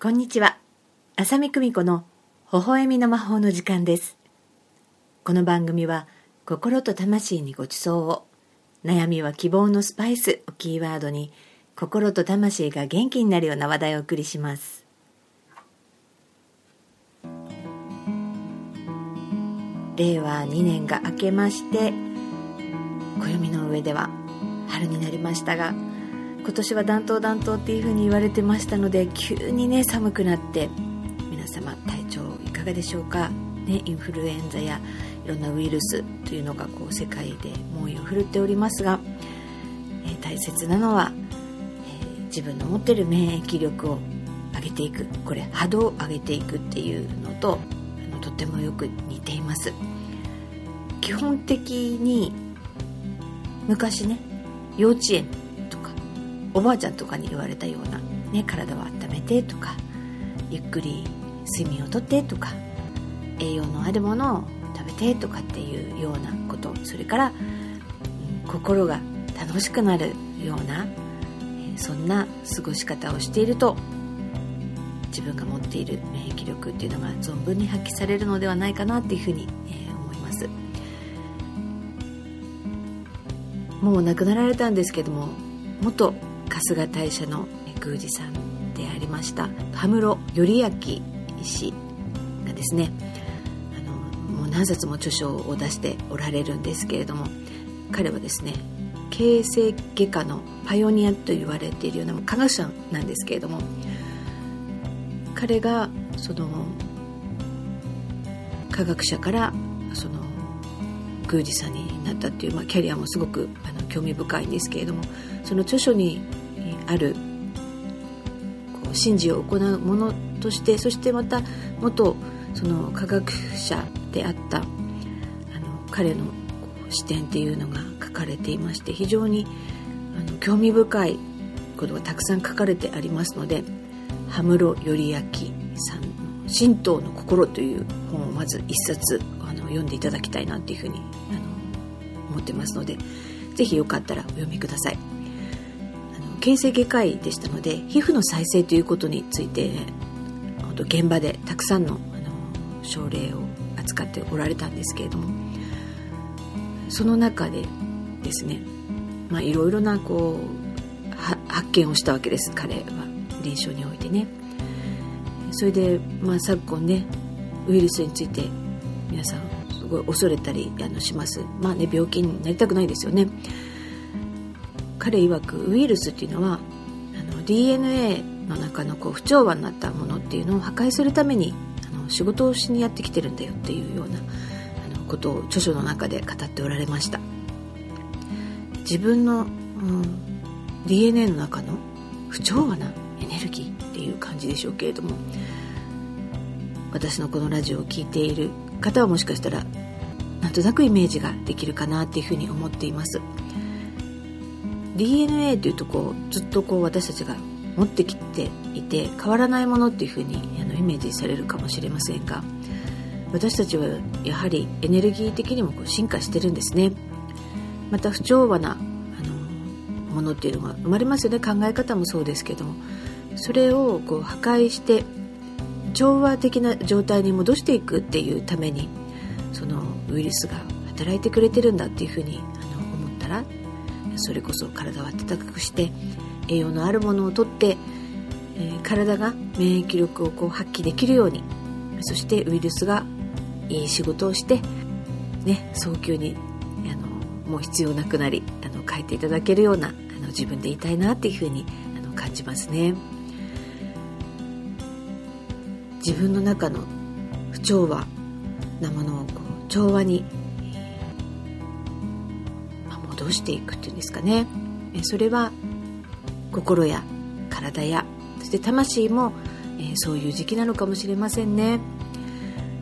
こんにちは。浅見久美子の微笑みの魔法の時間です。この番組は心と魂にご馳走を、悩みは希望のスパイスをキーワードに心と魂が元気になるような話題をお送りします。令和2年が明けまして、暦の上では春になりましたが、今年は暖冬暖冬っていう風に言われてましたので急にね寒くなって皆様体調いかがでしょうか、ね、インフルエンザやいろんなウイルスというのがこう世界で猛威を振るっておりますが、えー大切なのは、えー自分の持ってる免疫力を上げていく。これ波動を上げていくっていうのとあのとってもよく似ています。基本的に昔ね幼稚園おばあちゃんとかに言われたような、ね、体を温めてとかゆっくり睡眠をとってとか栄養のあるものを食べてとかっていうようなことそれから、心が楽しくなるような、そんな過ごし方をしていると自分が持っている免疫力っていうのが存分に発揮されるのではないかなっていうふうに、え思います。もう亡くなられたんですけども元春日大社の宮司さんでありました羽室頼明氏がですねあのもう何冊も著書を出しておられるんですけれども彼はですね形成外科のパイオニアと言われているような科学者なんですけれども彼がその科学者からその宮司さんになったっていう、まあ、キャリアもすごくあの興味深いんですけれどもその著書にあるこう神事を行うものとしてそしてまた元その科学者であったあの彼の視点っていうのが書かれていまして非常にあの興味深いことがたくさん書かれてありますので羽室頼明さんの「神道の心」という本をまず一冊あの読んでいただきたいなというふうにあの思ってますのでぜひよかったらお読みください。形成外科医でしたので皮膚の再生ということについて現場でたくさんのあの症例を扱っておられたんですけれどもその中でですねいろいろなこう発見をしたわけです。彼は臨床においてね。それで、まあ、昨今ねウイルスについて皆さんすごい恐れたりあのします。まあね病気になりたくないですよね。彼曰くウイルスっていうのはあの DNA の中のこう不調和になったものっていうのを破壊するためにあの仕事をしにやってきてるんだよっていうようなあのことを著書の中で語っておられました。自分の、うん、DNA の中の不調和なエネルギーっていう感じでしょうけれども私のこのラジオを聴いている方はもしかしたらなんとなくイメージができるかなっていうふうに思っています。DNA というとこうずっとこう私たちが持ってきていて変わらないものっていうふうにあのイメージされるかもしれませんが私たちはやはりエネルギー的にもこう進化してるんですね。また不調和なあのものっていうのが生まれますよね。考え方もそうですけども。それをこう破壊して調和的な状態に戻していくっていうためにそのウイルスが働いてくれてるんだっていうふうにそれこそ体を温かくして栄養のあるものをとって、えー体が免疫力をこう発揮できるようにそしてウイルスがいい仕事をして、ね、早急にあのもう必要なくなりあの変えていただけるようなあの自分でいたいなっていうふうにあの感じますね。自分の中の不調和なものをこう調和に、まあ戻していくっていうんですかね。えそれは心や体やそして魂も、えそういう時期なのかもしれませんね、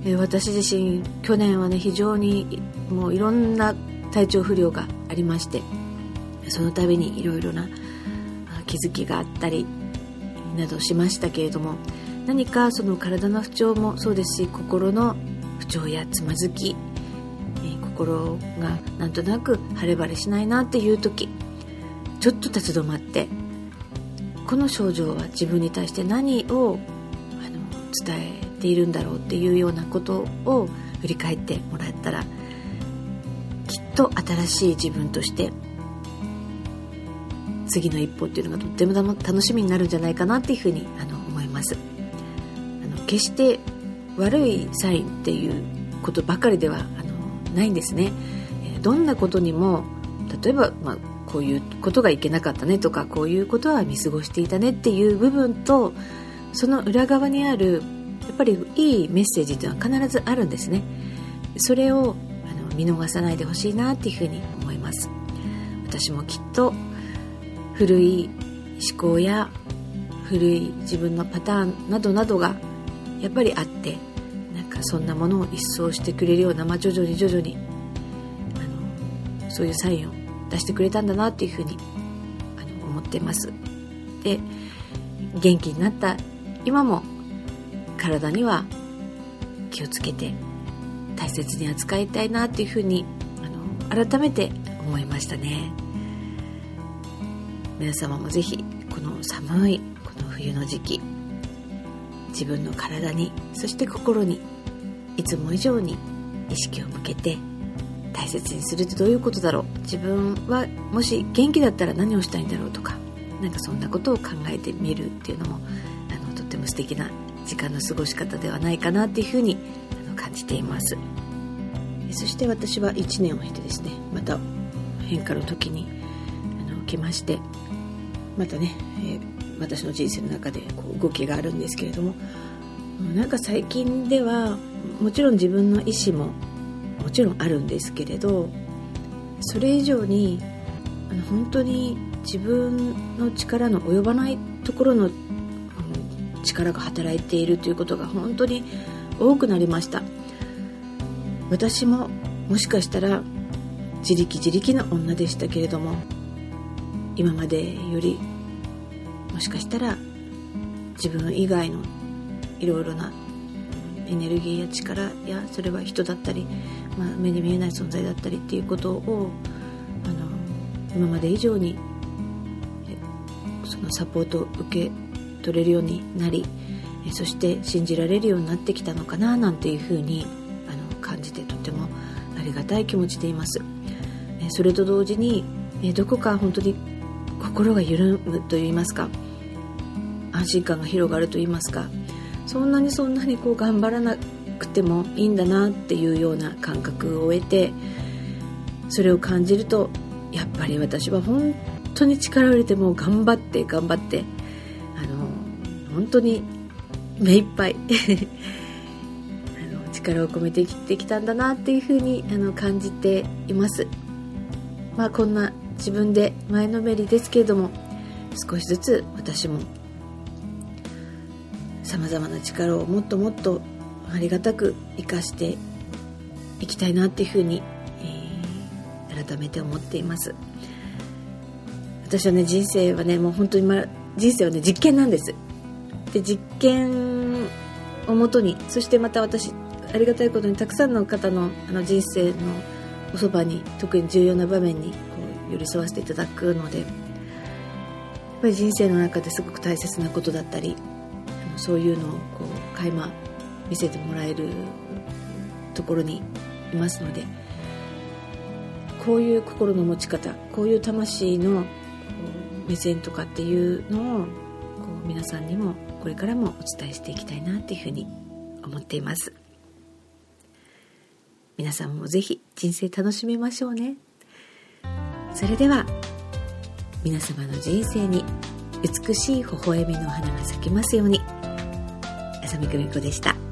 え私自身去年はね非常にもういろんな体調不良がありましてその度にいろいろなあ気づきがあったりなどしましたけれども何かその体の不調もそうですし心の不調やつまずき、心がなんとなく晴れ晴れしないなっていう時ちょっと立ち止まってこの症状は自分に対して何をあの伝えているんだろうっていうようなことを振り返ってもらったらきっと新しい自分として次の一歩っていうのがとっても楽しみになるんじゃないかなっていうふうにあの思います。あの決して悪いサインっていうことばかりではないんですね。どんなことにも例えば、まあ、こういうことがいけなかったねとかこういうことは見過ごしていたねっていう部分とその裏側にあるやっぱりいいメッセージというのは必ずあるんですね。それをあの見逃さないでほしいなっていうふうに思います。私もきっと古い思考や古い自分のパターンなどなどがやっぱりあってなんかそんなものを一掃してくれるような、まあ、徐々に徐々にあのそういうサインを出してくれたんだなっていうふうにあの思ってます。で元気になった。今も体には気をつけて大切に扱いたいなっていうふうにあの改めて思いましたね。皆様もぜひこの寒いこの冬の時期自分の体にそして心にいつも以上に意識を向けて大切にするってどういうことだろう？自分はもし元気だったら何をしたいんだろうとかなんかそんなことを考えてみるっていうのもあのとっても素敵な時間の過ごし方ではないかなっていうふうにあの感じています。そして私は1年を経てですねまた変化の時にあの来ましてまたね、えー、私の人生の中でこう動きがあるんですけれども。なんか最近ではもちろん自分の意思ももちろんあるんですけれどそれ以上にあの本当に自分の力の及ばないところの力が働いているということが本当に多くなりました。私ももしかしたら自力自力の女でしたけれども今までよりもしかしたら自分以外のいろいろなエネルギーや力やそれは人だったり、まあ、目に見えない存在だったりっていうことをあの今まで以上にそのサポートを受け取れるようになりそして信じられるようになってきたのかななんていうふうにあの感じてとてもありがたい気持ちでいます。それと同時にどこか本当に心が緩むといいますか安心感が広がると言いますかそんなにそんなにこう頑張らなくてもいいんだなっていうような感覚を得てそれを感じるとやっぱり私は本当に力を入れてもう頑張って頑張ってあの本当に目いっぱい あの力を込めて生きてきたんだなっていうふうにあの感じています。まあこんな自分で前のめりですけれども少しずつ私もさまざまな力をもっともっとありがたく生かしていきたいなっていうふうに、えー、改めて思っています。私はね人生はねもう本当に、ま、人生はね実験なんです。で実験をもとにそしてまた私ありがたいことにたくさんの方のあの人生のおそばに特に重要な場面にこう寄り添わせていただくのでやっぱり人生の中ですごく大切なことだったりそういうのをこう垣間見せてもらえるところにいますのでこういう心の持ち方こういう魂の目線とかっていうのをこう皆さんにもこれからもお伝えしていきたいなっていうふうに思っています。皆さんもぜひ人生楽しみましょうね。それでは皆様の人生に美しい微笑みの花が咲きますように。浅見久美子でした。